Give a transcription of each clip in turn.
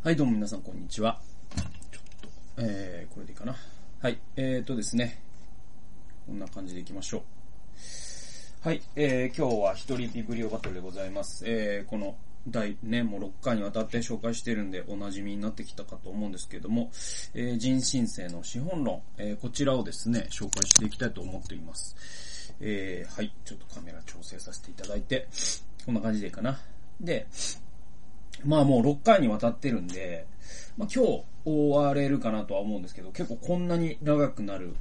はい、どうも皆さん、こんにちは。ちょっと、えー、これでいいかな。はい、えーとですね。こんな感じでいきましょう。はい、えー、今日は一人ビブリオバトルでございます。えー、この第ね、もう6回にわたって紹介してるんでお馴染みになってきたかと思うんですけれども、えー、人申請の資本論、えー、こちらをですね、紹介していきたいと思っています。えー、はい、ちょっとカメラ調整させていただいて、こんな感じでいいかな。で、まあもう6回にわたってるんで、まあ今日終われるかなとは思うんですけど、結構こんなに長くなる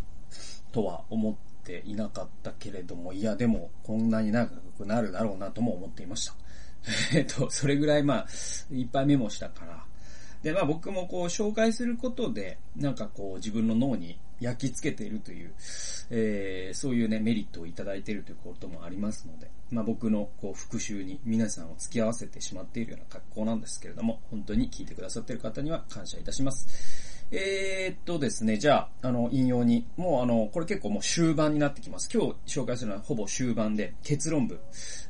とは思っていなかったけれども、いやでもこんなに長くなるだろうなとも思っていました。えっと、それぐらいまあ、いっぱいメモしたから。で、まあ僕もこう紹介することで、なんかこう自分の脳に焼き付けているという、えー、そういうね、メリットをいただいているということもありますので、まあ僕のこう復習に皆さんを付き合わせてしまっているような格好なんですけれども、本当に聞いてくださっている方には感謝いたします。えー、っとですね、じゃあ、あの、引用に、もうあの、これ結構もう終盤になってきます。今日紹介するのはほぼ終盤で、結論部、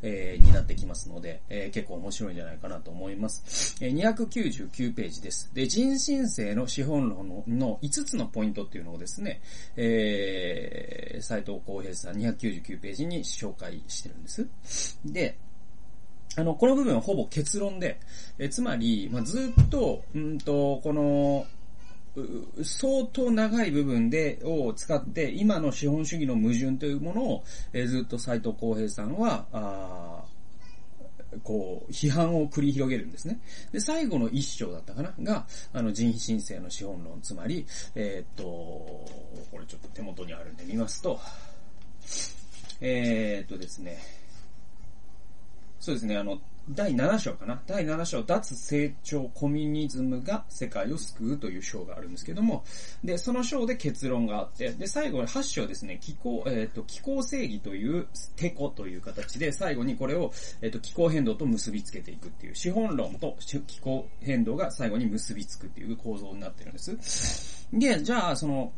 えー、になってきますので、えー、結構面白いんじゃないかなと思います。えー、299ページです。で、人申請の資本論のの5つのポイントっていうのをですね、えー、斉藤浩平さん299ページに紹介してるんです。で、あの、この部分はほぼ結論で、えつまり、まあ、ずっと、うんと、この、相当長い部分で、を使って、今の資本主義の矛盾というものを、えー、ずっと斉藤浩平さんは、あこう、批判を繰り広げるんですね。で、最後の一章だったかな？が、あの、人申請の資本論、つまり、えー、っと、これちょっと手元にあるんで見ますと、えー、っとですね、そうですね、あの、第7章かな。第7章、脱成長コミュニズムが世界を救うという章があるんですけども、で、その章で結論があって、で、最後8章ですね、気候、えっ、ー、と、気候正義というテコという形で、最後にこれを、えっ、ー、と、気候変動と結びつけていくっていう、資本論と気候変動が最後に結びつくっていう構造になってるんです。で、じゃあ、その、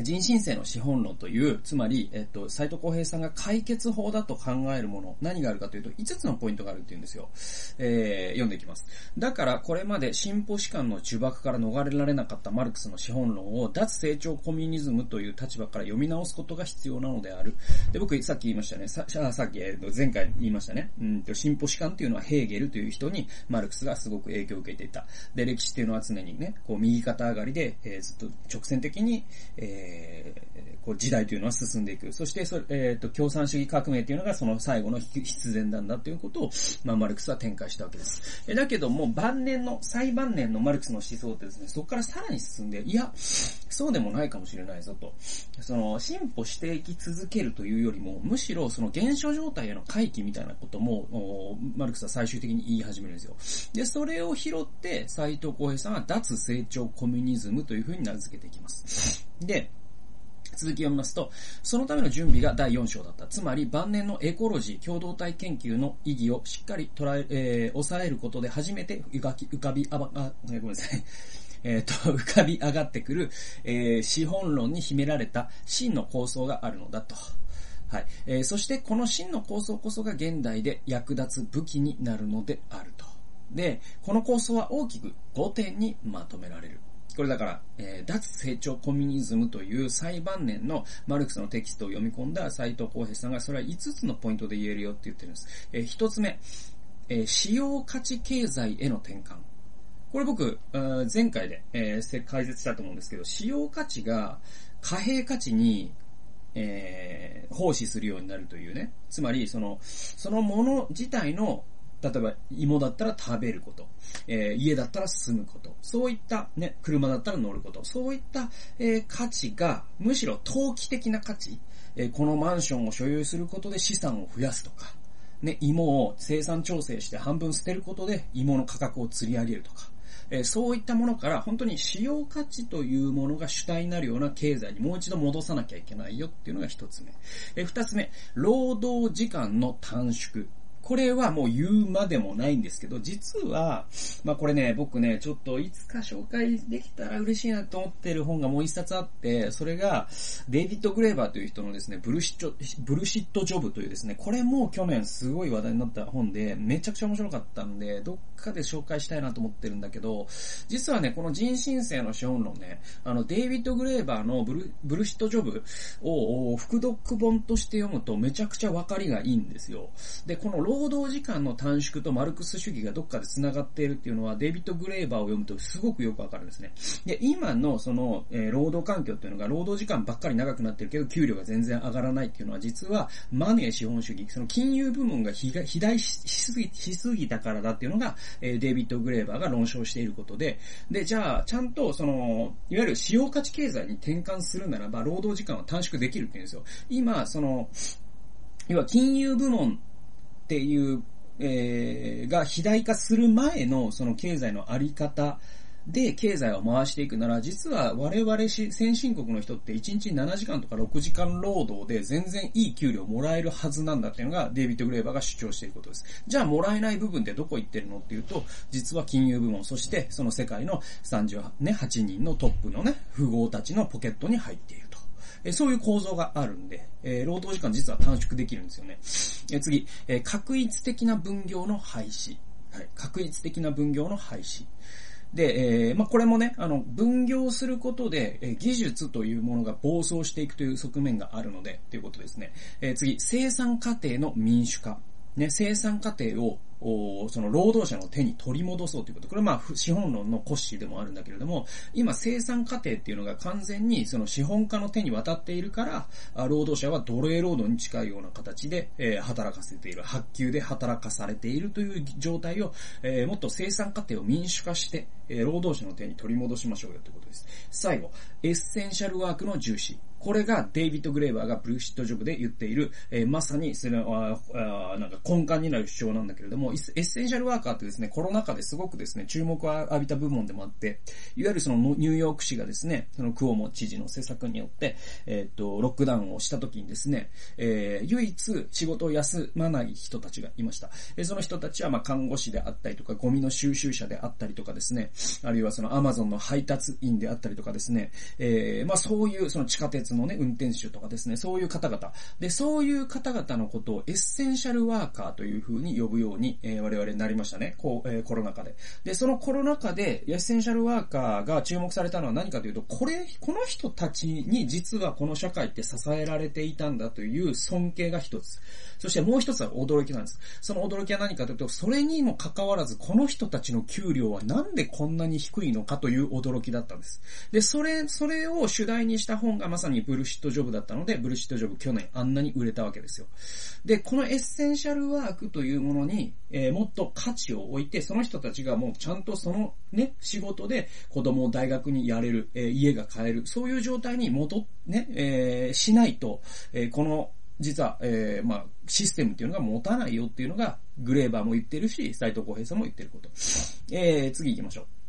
人申請の資本論という、つまり、えっと、斉藤浩平さんが解決法だと考えるもの、何があるかというと、5つのポイントがあるっていうんですよ。えー、読んでいきます。だから、これまで進歩士官の呪縛から逃れられなかったマルクスの資本論を、脱成長コミュニズムという立場から読み直すことが必要なのである。で、僕、さっき言いましたね。さ、さっき、えっと、前回言いましたね。うんと、進歩士官っていうのはヘーゲルという人に、マルクスがすごく影響を受けていた。で、歴史っていうのは常にね、こう、右肩上がりで、えー、ずっと直線的に、えーえ、こう時代というのは進んでいく。そしてそれ、えっ、ー、と、共産主義革命というのがその最後の必然なんだということを、まあ、マルクスは展開したわけです。えだけども、晩年の、最晩年のマルクスの思想ってですね、そこからさらに進んで、いや、そうでもないかもしれないぞと。その、進歩していき続けるというよりも、むしろその現象状態への回帰みたいなことも、マルクスは最終的に言い始めるんですよ。で、それを拾って、斎藤浩平さんは脱成長コミュニズムというふうに名付けていきます。で、続き読みますと、そのための準備が第4章だった。つまり、晩年のエコロジー、共同体研究の意義をしっかり捉え、えー、抑えることで初めて浮か浮かび、あば、あ、ごめんなさい。えっ、ー、と、浮かび上がってくる、えー、資本論に秘められた真の構想があるのだと。はい。えー、そして、この真の構想こそが現代で役立つ武器になるのであると。で、この構想は大きく5点にまとめられる。これだから、えー、脱成長コミュニズムという最晩年のマルクスのテキストを読み込んだ斉藤浩平さんが、それは5つのポイントで言えるよって言ってるんです。えー、1つ目、えー、使用価値経済への転換。これ僕、前回で、えー、解説したと思うんですけど、使用価値が貨幣価値に、えー、奉仕するようになるというね。つまり、その、そのもの自体の例えば、芋だったら食べること、えー、家だったら住むこと、そういったね、車だったら乗ること、そういった、えー、価値が、むしろ投機的な価値、えー、このマンションを所有することで資産を増やすとか、ね、芋を生産調整して半分捨てることで芋の価格を釣り上げるとか、え、そういったものから本当に使用価値というものが主体になるような経済にもう一度戻さなきゃいけないよっていうのが一つ目。えー、二つ目、労働時間の短縮。これはもう言うまでもないんですけど、実は、まあこれね、僕ね、ちょっといつか紹介できたら嬉しいなと思ってる本がもう一冊あって、それが、デイビッド・グレーバーという人のですね、ブルシット、ブルシット・ジョブというですね、これも去年すごい話題になった本で、めちゃくちゃ面白かったんで、どっかで紹介したいなと思ってるんだけど、実はね、この人申請の資本論ね、あの、デイビッド・グレーバーのブルブルシット・ジョブを副読本として読むとめちゃくちゃわかりがいいんですよ。で、この労働時間の短縮とマルクス主義がどっかで繋がっているっていうのは、デビッド・グレーバーを読むとすごくよくわかるんですね。で、今のその、えー、労働環境っていうのが、労働時間ばっかり長くなってるけど、給料が全然上がらないっていうのは、実は、マネー資本主義、その金融部門が肥大しすぎ、しすぎたからだっていうのが、えー、デビッド・グレーバーが論証していることで、で、じゃあ、ちゃんと、その、いわゆる使用価値経済に転換するならば、労働時間は短縮できるっていうんですよ。今、その、要は金融部門っていう、えー、が肥大化する前のその経済のあり方で経済を回していくなら、実は我々し先進国の人って1日7時間とか6時間労働で全然いい給料もらえるはずなんだっていうのがデイビッド・グレーバーが主張していることです。じゃあもらえない部分ってどこ行ってるの？っていうと、実は金融部門、そしてその世界の38、人のトップのね、富豪たちのポケットに入っている。えそういう構造があるんで、え、労働時間実は短縮できるんですよね。え、次、えー、確一的な分業の廃止。はい。確一的な分業の廃止。で、えー、まあ、これもね、あの、分業することで、えー、技術というものが暴走していくという側面があるので、ということですね。えー、次、生産過程の民主化。ね、生産過程をその労働者の手に取り戻そうということ。これはまあ、資本論の骨子でもあるんだけれども、今生産過程っていうのが完全にその資本家の手に渡っているから、労働者は奴隷労働に近いような形で、え働かせている、発給で働かされているという状態を、えもっと生産過程を民主化して、え労働者の手に取り戻しましょうよということです。最後、エッセンシャルワークの重視。これがデイビッド・グレーバーがブルーシットジョブで言っている、えー、まさにそれは、あなんか根幹になる主張なんだけれども、エッセンシャルワーカーってですね、コロナ禍ですごくですね、注目を浴びた部門でもあって、いわゆるそのニューヨーク市がですね、そのクオモ知事の施策によって、えっ、と、ロックダウンをした時にですね、えー、唯一仕事を休まない人たちがいました。えその人たちは、ま、看護師であったりとか、ゴミの収集者であったりとかですね、あるいはそのアマゾンの配達員であったりとかですね、えー、まあ、そういうその地下鉄のね、運転手とかですね、そういう方々。で、そういう方々のことをエッセンシャルワーカーという風に呼ぶように、えー、我々になりましたね。こう、えー、コロナ禍で。で、そのコロナ禍でエッセンシャルワーカーが注目されたのは何かというと、これ、この人たちに実はこの社会って支えられていたんだという尊敬が一つ。そしてもう一つは驚きなんです。その驚きは何かというと、それにもかかわらず、この人たちの給料はなんでこんなに低いのかという驚きだったんです。で、それ、それを主題にした本がまさにブルシットジョブだったので、ブルシットジョブ去年あんなに売れたわけですよ。で、このエッセンシャルワークというものに、えー、もっと価値を置いて、その人たちがもうちゃんとそのね、仕事で子供を大学にやれる、えー、家が買える、そういう状態に戻っ、ね、えー、しないと、え、この実は、え、まあ、システムっていうのが持たないよっていうのが、グレーバーも言ってるし、斎藤浩平さんも言ってること。えー、次行きましょう。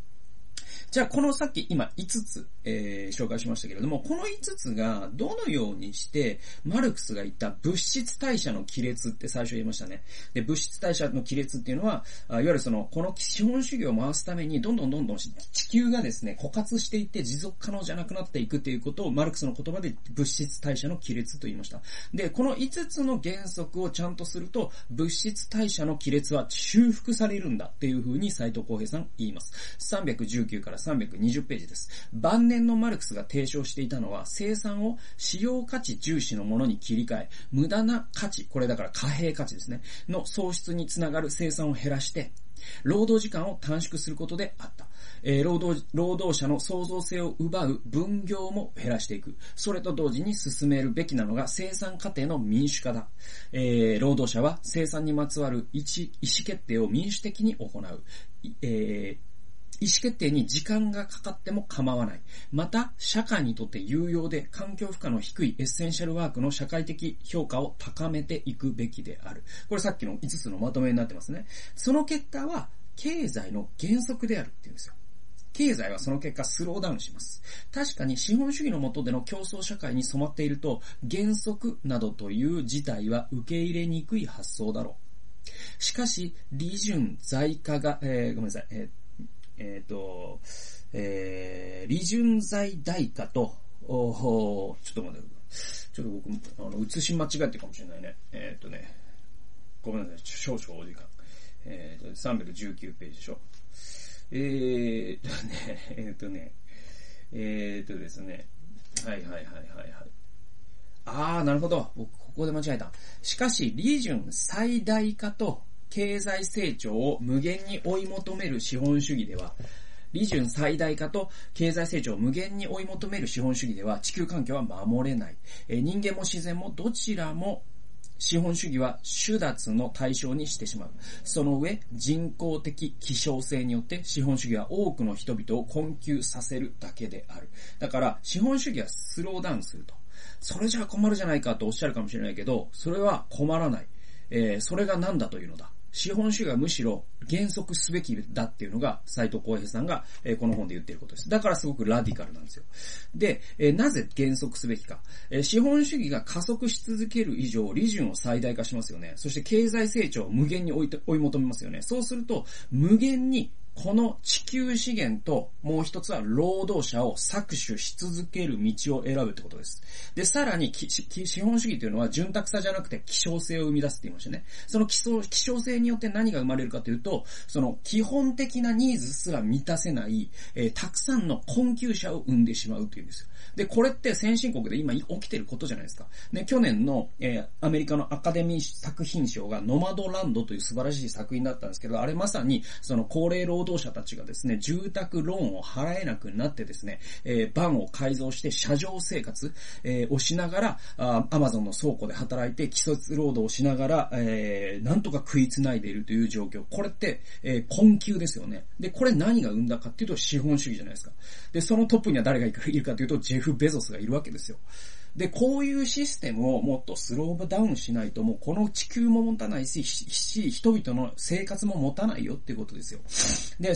じゃあ、このさっき今5つ、えー、紹介しましたけれども、この5つがどのようにして、マルクスが言った物質代謝の亀裂って最初言いましたね。で、物質代謝の亀裂っていうのは、いわゆるその、この資本主義を回すために、どんどんどんどん地球がですね、枯渇していって持続可能じゃなくなっていくっていうことを、マルクスの言葉で物質代謝の亀裂と言いました。で、この5つの原則をちゃんとすると、物質代謝の亀裂は修復されるんだっていうふうに斎藤浩平さん言います。319から320ページです。晩年のマルクスが提唱していたのは、生産を使用価値重視のものに切り替え、無駄な価値、これだから貨幣価値ですね、の喪失につながる生産を減らして、労働時間を短縮することであった。えー、労働、労働者の創造性を奪う分業も減らしていく。それと同時に進めるべきなのが生産過程の民主化だ。えー、労働者は生産にまつわる意思決定を民主的に行う。えー意思決定に時間がかかっても構わない。また、社会にとって有用で環境負荷の低いエッセンシャルワークの社会的評価を高めていくべきである。これさっきの5つのまとめになってますね。その結果は、経済の原則であるっていうんですよ。経済はその結果スローダウンします。確かに資本主義の下での競争社会に染まっていると、原則などという事態は受け入れにくい発想だろう。しかし、利潤在価が、えー、ごめんなさい、えー、えっ、ー、と、えー、利潤在代価と、おちょっと待って、ちょっと僕、あの、写し間違えてるかもしれないね。えっ、ー、とね、ごめんなさい、少々お時間。えっ、ー、と、319ページでしょ。えーとね、えっ、とね、えーとですね、はいはいはいはいはい。あー、なるほど。僕、ここで間違えた。しかし、利潤最大化と経済成長を無限に追い求める資本主義では、利潤最大化と経済成長を無限に追い求める資本主義では地球環境は守れない。え人間も自然もどちらも資本主義は手脱の対象にしてしまう。その上、人工的希少性によって資本主義は多くの人々を困窮させるだけである。だから、資本主義はスローダウンすると。それじゃ困るじゃないかとおっしゃるかもしれないけど、それは困らない。えー、それが何だというのだ？資本主義はむしろ減速すべきだっていうのが斎藤浩平さんが、えこの本で言ってることです。だからすごくラディカルなんですよ。で、えなぜ減速すべきか、え資本主義が加速し続ける以上、利潤を最大化しますよね。そして経済成長を無限に追い追い求めますよね。そうすると、無限にこの地球資源ともう一つは労働者を搾取し続ける道を選ぶってことです。で、さらに資本主義というのは潤沢さじゃなくて希少性を生み出すって言いましたね。その希少性によって何が生まれるかというと、その基本的なニーズすら満たせない、えー、たくさんの困窮者を生んでしまうというんですよ。で、これって先進国で今起きてることじゃないですか。ね、去年の、えー、アメリカのアカデミー作品賞がノマドランドという素晴らしい作品だったんですけど、あれまさにその高齢労働者たちがですね、住宅ローンを払えなくなってですね、えー、バンを改造して車上生活、えー、をしながら、あアマゾンの倉庫で働いて基礎労働をしながら、えー、なんとか食いつないでいるという状況。これって、えー、困窮ですよね。で、これ何が生んだかっていうと資本主義じゃないですか。で、そのトップには誰がいるかというと、ジェフ・ベゾスがいるわけですよ。で、こういうシステムをもっとスローダウンしないと、もうこの地球も持たないし、し、人々の生活も持たないよっていうことですよ。で、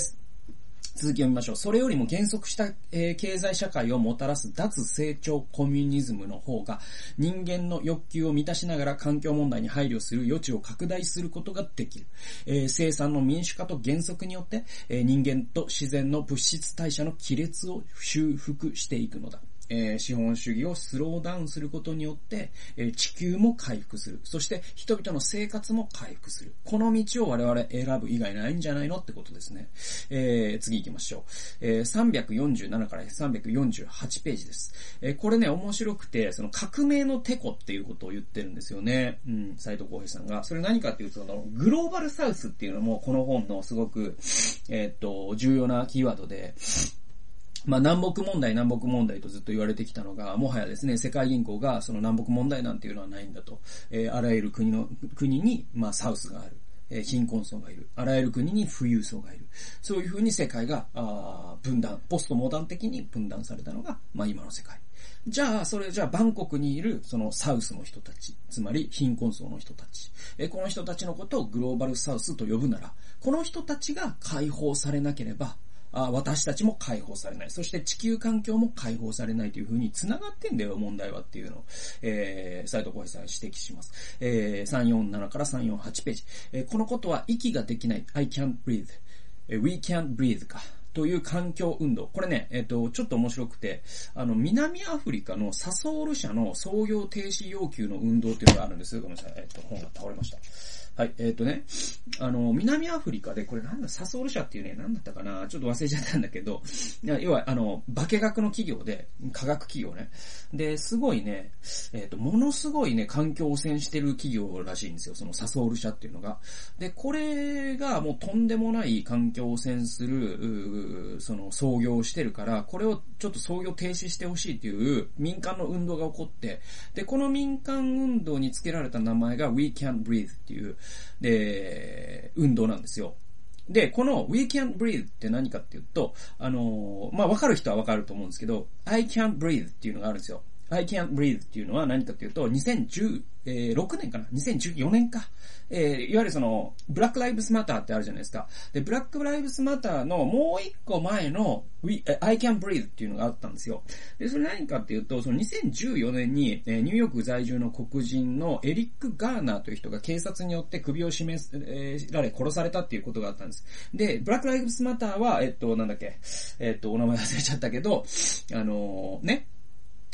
続きを見ましょう。それよりも減速した、えー、経済社会をもたらす脱成長コミュニズムの方が人間の欲求を満たしながら環境問題に配慮する余地を拡大することができる。えー、生産の民主化と減速によって、えー、人間と自然の物質代謝の亀裂を修復していくのだ。えー、資本主義をスローダウンすることによって、えー、地球も回復する。そして人々の生活も回復する。この道を我々選ぶ以外ないんじゃないのってことですね。えー、次行きましょう。えー、347から348ページです。え、これね、面白くて、その革命のテコっていうことを言ってるんですよね。うん、斎藤浩平さんが。それ何かっていうと、の、グローバルサウスっていうのもこの本のすごく、えっ、と、重要なキーワードで、まあ、南北問題、南北問題とずっと言われてきたのが、もはやですね、世界銀行がその南北問題なんていうのはないんだと。えー、あらゆる国の、国に、まあ、サウスがある。えー、貧困層がいる。あらゆる国に富裕層がいる。そういうふうに世界が、あ分断、ポストモダン的に分断されたのが、まあ、今の世界。じゃあ、それじゃあ、バンコクにいる、そのサウスの人たち、つまり貧困層の人たち、えこの人たちのことをグローバルサウスと呼ぶなら、この人たちが解放されなければ、あ私たちも解放されない。そして地球環境も解放されないというふうに繋がってんだよ、問題はっていうのを、えー、斉藤浩平さん指摘します。えー、347から348ページ。えー、このことは息ができない。I can't breathe. We can't breathe か。という環境運動。これね、えっ、と、ちょっと面白くて、あの、南アフリカのサソール社の創業停止要求の運動っていうのがあるんです。ごめんなさい。えっ、と、本が倒れました。はい、えっ、ー、とね、あの、南アフリカで、これなんだ、サソール社っていうね、なんだったかな、ちょっと忘れちゃったんだけど、要は、あの、化学の企業で、科学企業ね。で、すごいね、えっ、ー、と、ものすごいね、環境汚染してる企業らしいんですよ、そのサソール社っていうのが。で、これがもうとんでもない環境汚染する、その、創業してるから、これをちょっと創業停止してほしいっていう民間の運動が起こって、で、この民間運動に付けられた名前が We Can't Breathe っていう、で、運動なんですよ。で、この We can't breathe って何かっていうと、あの、まあ、わかる人はわかると思うんですけど、I can't breathe っていうのがあるんですよ。I can't breathe っていうのは何かっていうと、2016年かな ?2014 年か。えー、いわゆるその、ブラックライブスマターってあるじゃないですか。で、ブラックライブスマターのもう一個前の We, I can breathe っていうのがあったんですよ。で、それ何かっていうと、その2014年に、えー、ニューヨーク在住の黒人のエリック・ガーナーという人が警察によって首を絞められ殺されたっていうことがあったんです。で、ブラックライブスマターは、えっと、なんだっけ、えっと、お名前忘れちゃったけど、あのー、ね、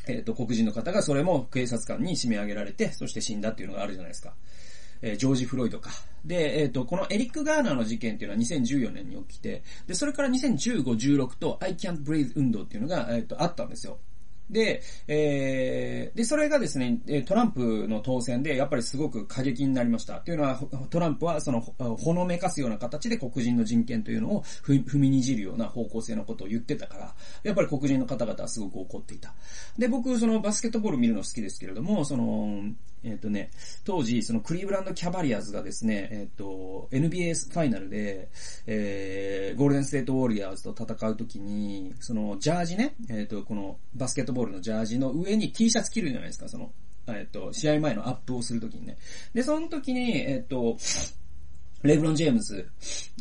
えっ、と、黒人の方がそれも警察官に締め上げられて、そして死んだっていうのがあるじゃないですか。え、ジョージ・フロイドか。で、えっ、ー、と、このエリック・ガーナーの事件っていうのは2014年に起きて、で、それから2015、16と I can't breathe 運動っていうのが、えっ、ー、と、あったんですよ。で、えー、で、それがですね、トランプの当選で、やっぱりすごく過激になりました。というのは、トランプはその、ほのめかすような形で黒人の人権というのを踏みにじるような方向性のことを言ってたから、やっぱり黒人の方々はすごく怒っていた。で、僕、そのバスケットボール見るの好きですけれども、その、えっ、ー、とね、当時、そのクリーブランドキャバリアーズがですね、えっ、ー、と、NBA ファイナルで、えー、ゴールデンステートウォリアーズと戦うときに、その、ジャージね、えっ、ー、と、この、バスケットボールのジャージの上に T シャツ着るじゃないですか、その、えっ、と、試合前のアップをするときにね。で、その時に、えっ、と、レブロン・ジェームズ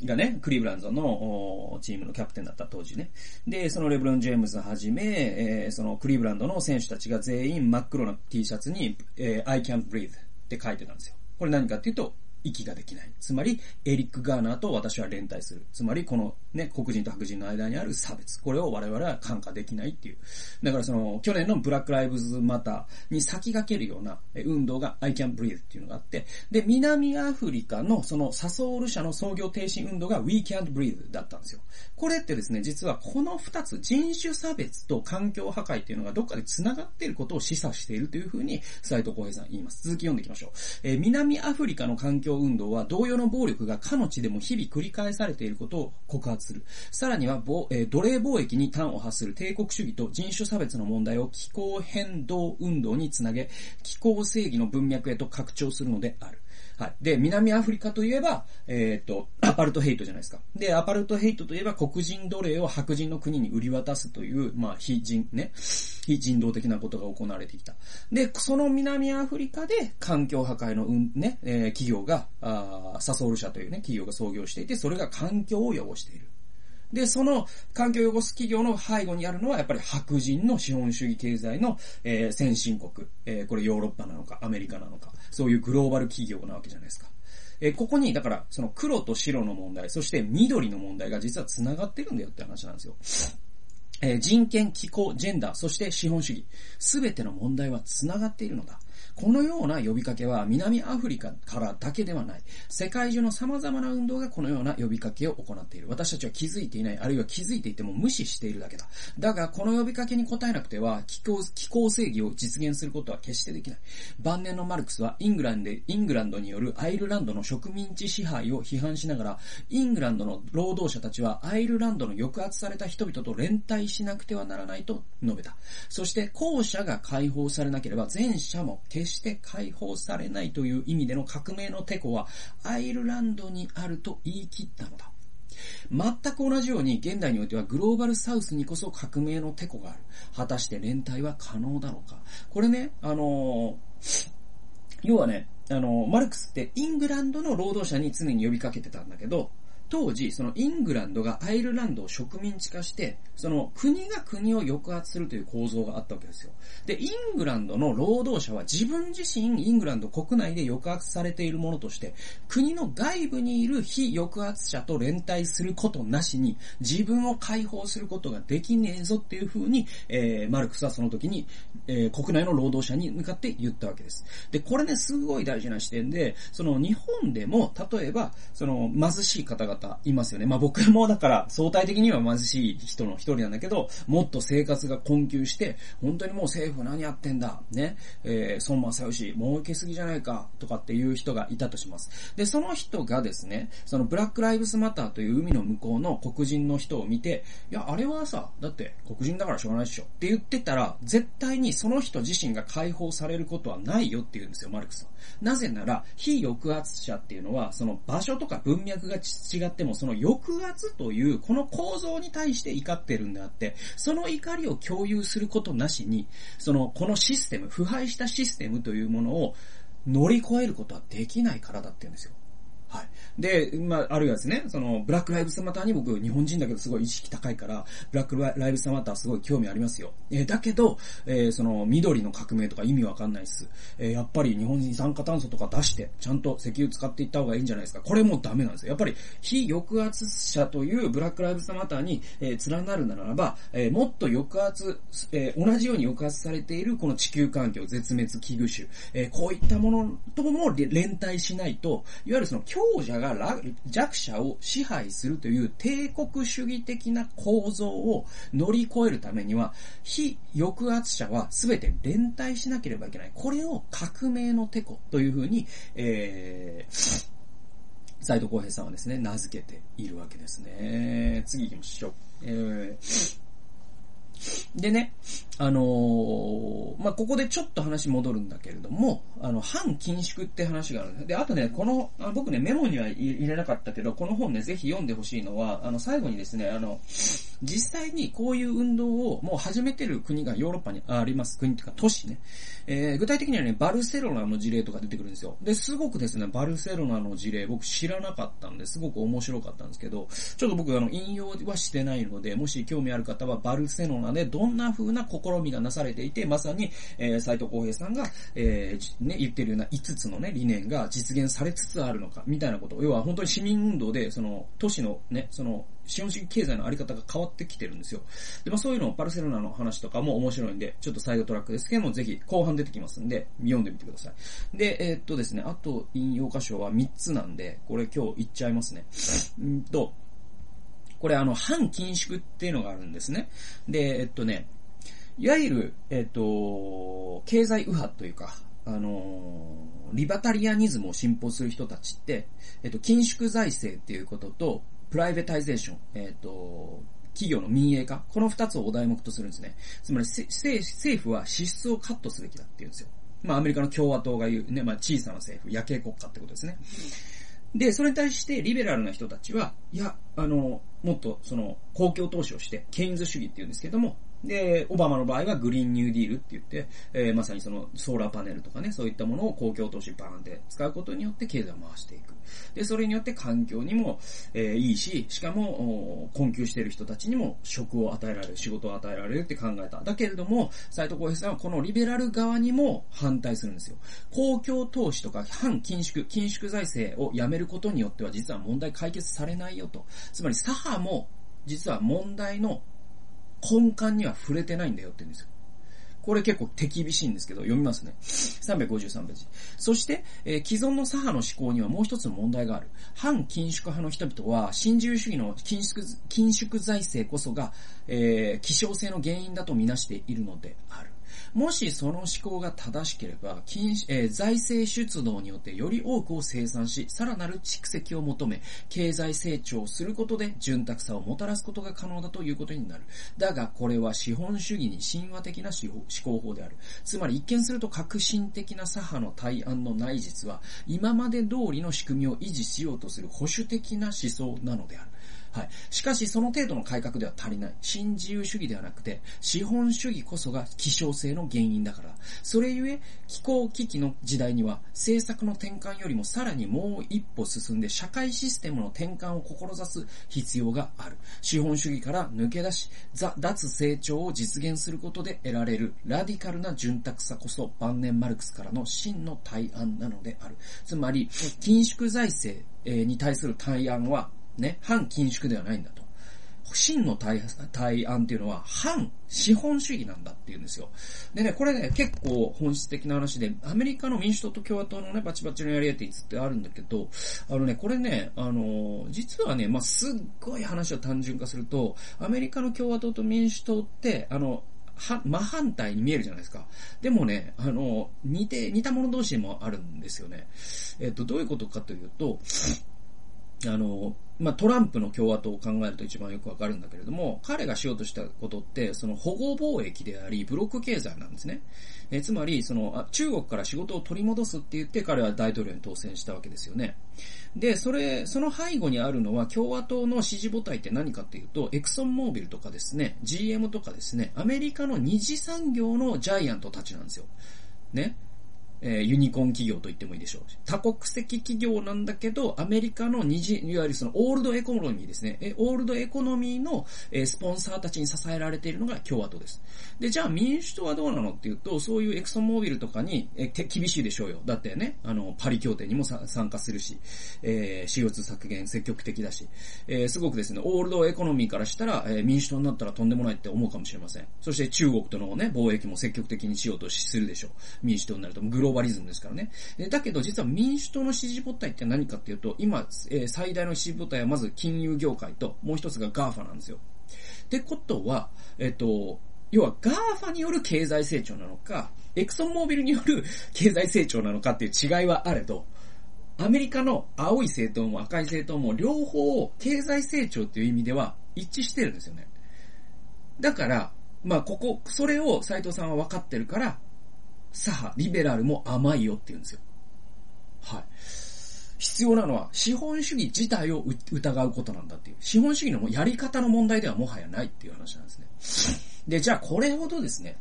がね、クリーブランドのチームのキャプテンだった当時ね。で、そのレブロン・ジェームズはじめ、えー、そのクリーブランドの選手たちが全員真っ黒な T シャツに、えー、I can't breathe って書いてたんですよ。これ何かっていうと、息ができない。つまり、エリック・ガーナーと私は連帯する。つまり、このね、黒人と白人の間にある差別。これを我々は感化できないっていう。だからその、去年のブラック・ライブズ・マターに先駆けるような運動が I can breathe っていうのがあって、で、南アフリカのそのサソール社の創業停止運動が We can't breathe だったんですよ。これってですね、実はこの二つ、人種差別と環境破壊っていうのがどっかで繋がっていることを示唆しているというふうに、斉藤浩平さん言います。続き読んでいきましょう。えー、南アフリカの環境運動は同様の暴力がかの地でも日々繰り返されていることを告発する。さらには、えー、奴隷貿易に端を発する帝国主義と人種差別の問題を気候変動運動につなげ、気候正義の文脈へと拡張するのである。はい。で、南アフリカといえば、えっ、ー、と、アパルトヘイトじゃないですか。で、アパルトヘイトといえば黒人奴隷を白人の国に売り渡すという、まあ、非人、ね、非人道的なことが行われてきた。で、その南アフリカで環境破壊の、うん、ね、えー、企業が、あサソール社というね、企業が創業していて、それが環境を汚している。で、その環境を汚す企業の背後にあるのは、やっぱり白人の資本主義経済の、えー、先進国。えー、これヨーロッパなのか、アメリカなのか。そういうグローバル企業なわけじゃないですか。え、ここに、だから、その黒と白の問題、そして緑の問題が実は繋がってるんだよって話なんですよ。え、人権、気候、ジェンダー、そして資本主義。すべての問題は繋がっているのだ。このような呼びかけは南アフリカからだけではない。世界中の様々な運動がこのような呼びかけを行っている。私たちは気づいていない、あるいは気づいていても無視しているだけだ。だが、この呼びかけに応えなくては、気候、気候正義を実現することは決してできない。晩年のマルクスはイングランドで、イングランドによるアイルランドの植民地支配を批判しながら、イングランドの労働者たちはアイルランドの抑圧された人々と連帯しなくてはならないと述べた。そして、後者が解放されなければ前者も決決して解放されないという意味での革命のテコはアイルランドにあると言い切ったのだ。全く同じように現代においてはグローバルサウスにこそ革命のテコがある。果たして連帯は可能だろうか。これね、あのー、要はね、あのー、マルクスってイングランドの労働者に常に呼びかけてたんだけど、当時、そのイングランドがアイルランドを植民地化して、その国が国を抑圧するという構造があったわけですよ。で、イングランドの労働者は自分自身イングランド国内で抑圧されているものとして、国の外部にいる非抑圧者と連帯することなしに、自分を解放することができねえぞっていう風に、えー、マルクスはその時に、えー、国内の労働者に向かって言ったわけです。で、これね、すごい大事な視点で、その日本でも、例えば、その貧しい方々方いますよね。まあ僕もだから相対的には貧しい人の一人なんだけど、もっと生活が困窮して、本当にもう政府何やってんだ、ね、えー、孫正義、儲けすぎじゃないか、とかっていう人がいたとします。で、その人がですね、そのブラックライブスマターという海の向こうの黒人の人を見て、いや、あれはさ、だって黒人だからしょうがないでしょって言ってたら、絶対にその人自身が解放されることはないよって言うんですよ、マルクスは。なぜなら、非抑圧者っていうのは、その場所とか文脈が違っっても、その抑圧という、この構造に対して怒ってるんであって、その怒りを共有することなしに、その、このシステム、腐敗したシステムというものを乗り越えることはできないからだって言うんですよ。はい。で、まあ、あるいはですね、その、ブラックライブスマターに僕、日本人だけどすごい意識高いから、ブラックライブスマターすごい興味ありますよ。えー、だけど、えー、その、緑の革命とか意味わかんないっす。えー、やっぱり日本人酸化炭素とか出して、ちゃんと石油使っていった方がいいんじゃないですか。これもダメなんですよ。やっぱり、非抑圧者というブラックライブスマターに、え、連なるならば、え、もっと抑圧、え、同じように抑圧されているこの地球環境、絶滅危惧種、え、こういったものとも連帯しないと、いわゆるその強者が弱者を支配するという帝国主義的な構造を乗り越えるためには、非抑圧者は全て連帯しなければいけない。これを革命のテコというふうに、えー、斉藤浩平さんはですね、名付けているわけですね。次行きましょう。えーでね、あのー、まあ、ここでちょっと話戻るんだけれども、あの、反緊縮って話があるんです。で、あとね、この、あ僕ね、メモには入れなかったけど、この本ね、ぜひ読んでほしいのは、あの、最後にですね、あの、実際にこういう運動をもう始めてる国がヨーロッパにあります。国というか都市ね。えー、具体的にはね、バルセロナの事例とか出てくるんですよ。で、すごくですね、バルセロナの事例、僕知らなかったんで、すごく面白かったんですけど、ちょっと僕、あの、引用はしてないので、もし興味ある方は、バルセロナでどんな風な試みがなされていて、まさに、えー、斉藤浩平さんが、えー、ね、言ってるような5つのね、理念が実現されつつあるのか、みたいなこと。要は本当に市民運動で、その、都市のね、その、資本主義経済のあり方が変わってきてるんですよ。で、まあそういうのを、バルセロナの話とかも面白いんで、ちょっとサイドトラックですけども、ぜひ後半出てきますんで、読んでみてください。で、えー、っとですね、あと引用箇所は3つなんで、これ今日言っちゃいますね。うんと、これあの、反緊縮っていうのがあるんですね。で、えっとね、いわゆる、えっと、経済右派というか、あのリバタリアニズムを信奉する人たちって、えっと、緊縮財政っていうことと、プライベタイゼーション、えっ、と、企業の民営化、この二つをお題目とするんですね。つまり、政府は支出をカットすべきだって言うんですよ。まあ、アメリカの共和党が言うね、まあ、小さな政府、夜景国家ってことですね。で、それに対してリベラルな人たちは、いや、あの、もっとその公共投資をして、ケインズ主義って言うんですけども、で、オバマの場合はグリーンニューディールって言って、えー、まさにそのソーラーパネルとかね、そういったものを公共投資バーンって使うことによって経済を回していく。で、それによって環境にも、えー、いいし、しかも、困窮している人たちにも職を与えられる、仕事を与えられるって考えた。だけれども、斉藤浩平さんはこのリベラル側にも反対するんですよ。公共投資とか反緊縮、緊縮財政をやめることによっては実は問題解決されないよと。つまり左派も実は問題の根幹には触れてないんだよって言うんですよ。これ結構手厳しいんですけど、読みますね。353ページ。そして、えー、既存の左派の思考にはもう一つの問題がある。反緊縮派の人々は、新自由主義の緊縮、緊縮財政こそが、えー、希少性の原因だとみなしているのである。もしその思考が正しければ、金えー、財政出動によってより多くを生産し、さらなる蓄積を求め、経済成長をすることで潤沢さをもたらすことが可能だということになる。だが、これは資本主義に神話的な思考法である。つまり一見すると革新的な左派の対案の内実は、今まで通りの仕組みを維持しようとする保守的な思想なのである。はい。しかし、その程度の改革では足りない。新自由主義ではなくて、資本主義こそが希少性の原因だから。それゆえ、気候危機の時代には、政策の転換よりもさらにもう一歩進んで、社会システムの転換を志す必要がある。資本主義から抜け出し、脱成長を実現することで得られるラディカルな潤沢さこそ晩年マルクスからの真の対案なのである。つまり、緊縮財政に対する対案は、ね、反緊縮ではないんだと。真の対対案っていうのは反資本主義なんだっていうんですよ。でね、これね、結構本質的な話で、アメリカの民主党と共和党のね、バチバチのやり合いっていつってあるんだけど、あのね、これね、あの、実はね、まあ、すっごい話を単純化すると、アメリカの共和党と民主党って、あの、は、真反対に見えるじゃないですか。でもね、あの、似て、似た者同士でもあるんですよね。えっと、どういうことかというと、あの、まあ、トランプの共和党を考えると一番よくわかるんだけれども、彼がしようとしたことって、その保護貿易であり、ブロック経済なんですね。えつまり、その、中国から仕事を取り戻すって言って彼は大統領に当選したわけですよね。で、それ、その背後にあるのは共和党の支持母体って何かっていうと、エクソンモービルとかですね、GM とかですね、アメリカの二次産業のジャイアントたちなんですよ。ね。えー、ユニコーン企業と言ってもいいでしょう。多国籍企業なんだけど、アメリカの二次、いわゆるそのオールドエコノミーですね。え、オールドエコノミーの、え、スポンサーたちに支えられているのが共和党です。で、じゃあ民主党はどうなのっていうと、そういうエクソンモービルとかに、え、厳しいでしょうよ。だってね、あの、パリ協定にも参加するし、えー、CO2 削減積極的だし、えー、すごくですね、オールドエコノミーからしたら、えー、民主党になったらとんでもないって思うかもしれません。そして中国とのね、貿易も積極的にしようとするでしょう。民主党になると。グローバリズムですからね。だけど実は民主党の支持母体って何かっていうと、今、え、最大の支持母体はまず金融業界と、もう一つが GAFA なんですよ。ってことは、えっ、と、要は GAFA による経済成長なのか、エクソンモービルによる 経済成長なのかっていう違いはあれど、アメリカの青い政党も赤い政党も両方経済成長っていう意味では一致してるんですよね。だから、まあここ、それを斉藤さんは分かってるから、左派、リベラルも甘いよって言うんですよ。はい。必要なのは資本主義自体を疑うことなんだっていう。資本主義のやり方の問題ではもはやないっていう話なんですね。で、じゃあこれほどですね、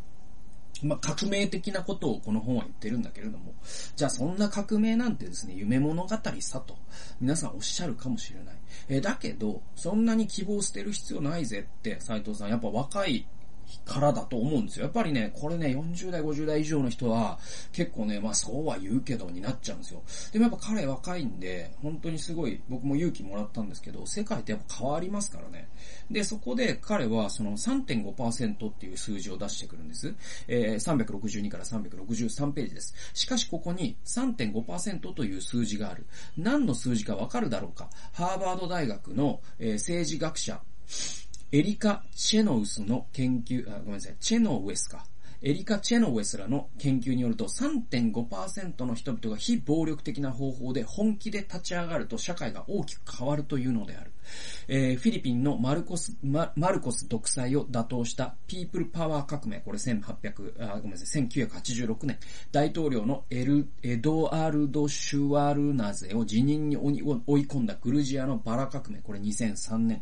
まあ、革命的なことをこの本は言ってるんだけれども、じゃあそんな革命なんてですね、夢物語さと、皆さんおっしゃるかもしれない。えだけど、そんなに希望捨てる必要ないぜって、斉藤さん、やっぱ若いからだと思うんですよ。やっぱりね、これね、40代、50代以上の人は、結構ね、まあそうは言うけどになっちゃうんですよ。でもやっぱ彼若いんで、本当にすごい、僕も勇気もらったんですけど、世界ってやっぱ変わりますからね。で、そこで彼はその3.5%っていう数字を出してくるんです。えー、362から363ページです。しかしここに3.5%という数字がある。何の数字かわかるだろうかハーバード大学の、えー、政治学者、エリカ・チェノウスの研究、あ、ごめんなさい、チェノウエスか。エリカ・チェノウエスらの研究によると3.5%の人々が非暴力的な方法で本気で立ち上がると社会が大きく変わるというのである。えー、フィリピンのマルコス、マルコス独裁を打倒したピープルパワー革命、これ1800、あごめんなさい、1986年、大統領のエル、エドアルド・シュワルナゼを辞任に追い込んだグルジアのバラ革命、これ2003年、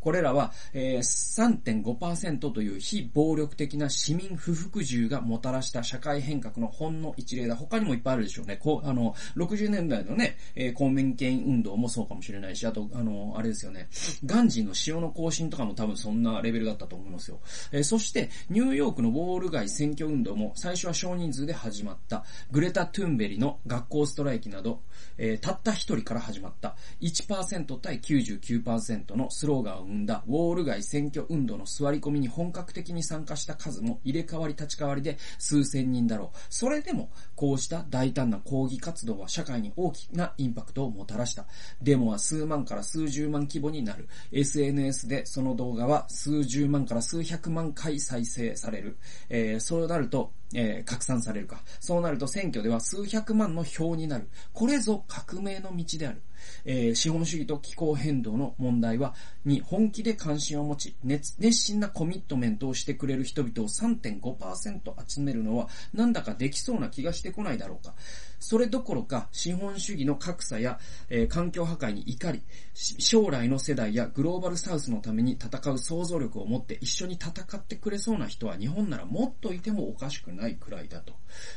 これらは、えー、3.5%という非暴力的な市民不服従がもたらした社会変革のほんの一例だ。他にもいっぱいあるでしょうね。こう、あの、60年代のね、えー、公民権運動もそうかもしれないし、あと、あの、あれですよね。ガンジーの塩の行進とかも多分そんなレベルだったと思いますよ。えー、そして、ニューヨークのウォール街選挙運動も最初は少人数で始まった。グレタ・トゥンベリの学校ストライキなど、えー、たった一人から始まった1%対99%のスローガンを生んだウォール街選挙運動の座り込みに本格的に参加した数も入れ替わり立ち替わりで数千人だろう。それでも、こうした大胆な抗議活動は社会に大きなインパクトをもたらした。デモは数万から数十万規模になる。SNS でその動画は数十万から数百万回再生される。えー、そうなると、えー、拡散されるか。そうなると選挙では数百万の票になる。これぞ革命の道である。えー、資本主義と気候変動の問題は、に本気で関心を持ち、熱、熱心なコミットメントをしてくれる人々を3.5%集めるのは、なんだかできそうな気がしてこないだろうか。それどころか、資本主義の格差や、えー、環境破壊に怒り、将来の世代やグローバルサウスのために戦う想像力を持って一緒に戦ってくれそうな人は日本ならもっといてもおかしくないくらいだと。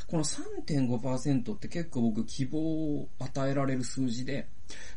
この3.5%って結構僕希望を与えられる数字で、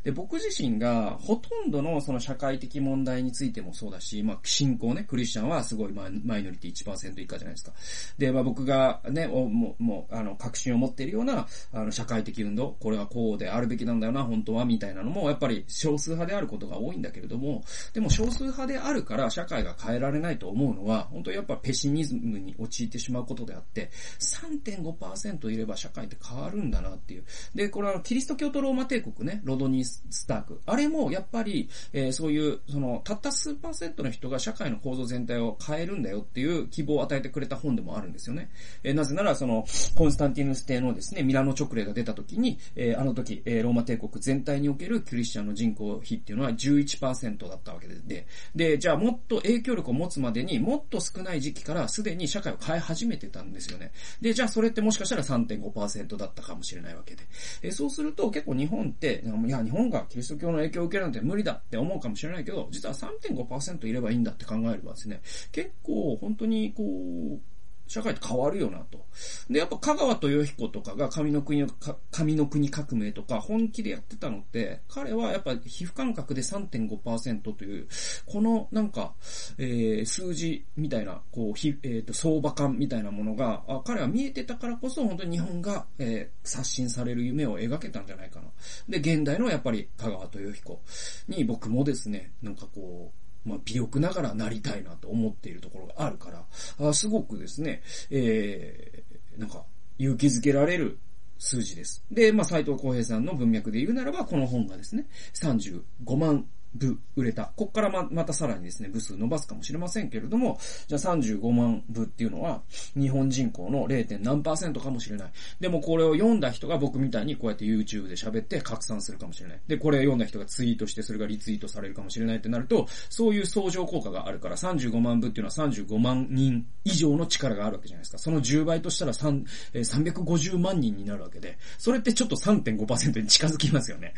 で、僕自身がほとんどのその社会的問題についてもそうだし、まあ、信仰ね、クリスチャンはすごいマイノリティ1%以下じゃないですか。で、まあ僕がね、もう、もう、あの、確信を持っているような、あの、社会的運動、これはこうであるべきなんだよな、本当は、みたいなのも、やっぱり少数派であることが多いんだけれども、でも少数派であるから社会が変えられないと思うのは、本当やっぱペシミズムに陥ってしまうことであって、3.5%いれば社会って変わるんだなっていう。で、これはキリスト教とローマ帝国ね、ロロドニー・スターク。あれもやっぱり、えー、そういう、その、たった数パーセントの人が社会の構造全体を変えるんだよっていう希望を与えてくれた本でもあるんですよね。えー、なぜなら、その、コンスタンティヌス帝のですね、ミラノ直令が出た時に、えー、あの時、えー、ローマ帝国全体におけるクリスチャンの人口比っていうのは11%だったわけで、で、じゃあもっと影響力を持つまでにもっと少ない時期からすでに社会を変え始めてたんですよね。で、じゃあそれってもしかしたら3.5%だったかもしれないわけで。えそうすると結構日本って、いや、日本がキリスト教の影響を受けるなんて無理だって思うかもしれないけど、実は3.5%いればいいんだって考えればですね、結構本当にこう、社会って変わるよなと。で、やっぱ香川豊彦とかが神の国の、神の国革命とか本気でやってたのって、彼はやっぱ皮膚感覚で3.5%という、このなんか、えー、数字みたいな、こう、ひえっ、ー、と、相場感みたいなものが、あ彼は見えてたからこそ本当に日本が、えー、刷新される夢を描けたんじゃないかな。で、現代のやっぱり香川豊彦に僕もですね、なんかこう、まあ、微力ながらなりたいなと思っているところがあるから、あすごくですね、えー、なんか、勇気づけられる数字です。で、まあ、斎藤浩平さんの文脈で言うならば、この本がですね、35万部売れた。こっからま、またさらにですね、部数伸ばすかもしれませんけれども、じゃあ35万部っていうのは、日本人口の 0. 何パーセントかもしれない。でもこれを読んだ人が僕みたいにこうやって YouTube で喋って拡散するかもしれない。で、これを読んだ人がツイートしてそれがリツイートされるかもしれないってなると、そういう相乗効果があるから35万部っていうのは35万人以上の力があるわけじゃないですか。その10倍としたら3、えー、350万人になるわけで、それってちょっと3.5%に近づきますよね。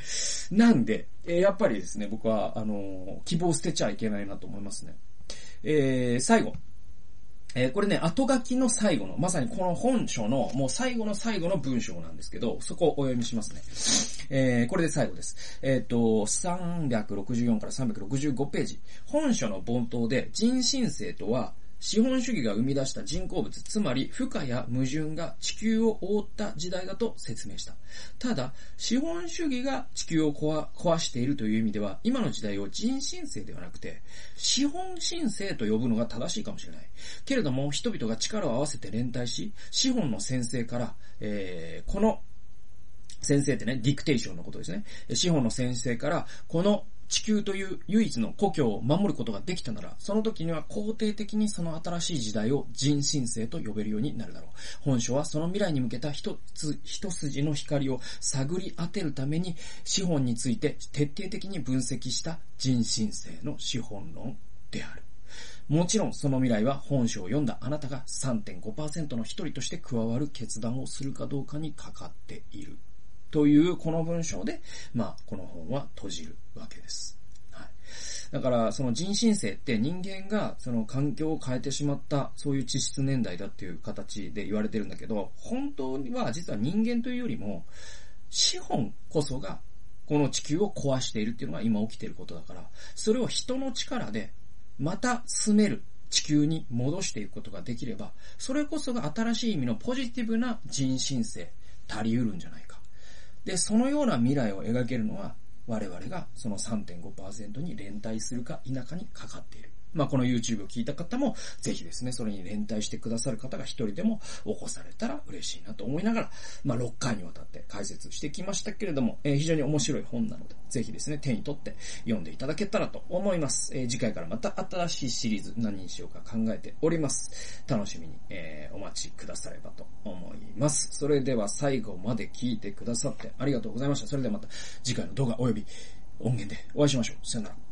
なんで、えー、やっぱりですね、僕はあの、希望捨てちゃいけないなと思いますね。えー、最後。えー、これね、後書きの最後の、まさにこの本書の、もう最後の最後の文章なんですけど、そこをお読みしますね。えー、これで最後です。えっ、ー、と、364から365ページ。本書の冒頭で、人申請とは、資本主義が生み出した人工物、つまり負荷や矛盾が地球を覆った時代だと説明した。ただ、資本主義が地球を壊しているという意味では、今の時代を人申請ではなくて、資本申請と呼ぶのが正しいかもしれない。けれども、人々が力を合わせて連帯し、資本の先生から、えー、この先生ってね、ディクテーションのことですね。資本の先生から、この地球という唯一の故郷を守ることができたなら、その時には肯定的にその新しい時代を人神聖と呼べるようになるだろう。本書はその未来に向けた一つ、一筋の光を探り当てるために、資本について徹底的に分析した人神聖の資本論である。もちろんその未来は本書を読んだあなたが3.5%の一人として加わる決断をするかどうかにかかっている。というこの文章で、まあ、この本は閉じるわけです。はい。だから、その人申請って人間がその環境を変えてしまった、そういう地質年代だっていう形で言われてるんだけど、本当には実は人間というよりも、資本こそがこの地球を壊しているっていうのが今起きていることだから、それを人の力でまた住める地球に戻していくことができれば、それこそが新しい意味のポジティブな人申請、足り得るんじゃないか。で、そのような未来を描けるのは、我々がその3.5%に連帯するか否かにかかっている。まあ、この YouTube を聞いた方も、ぜひですね、それに連帯してくださる方が一人でも起こされたら嬉しいなと思いながら、まあ、6回にわたって解説してきましたけれども、えー、非常に面白い本なので、ぜひですね、手に取って読んでいただけたらと思います。えー、次回からまた新しいシリーズ何にしようか考えております。楽しみに、えー、お待ちくださればと思います。それでは最後まで聞いてくださってありがとうございました。それではまた次回の動画及び音源でお会いしましょう。さよなら。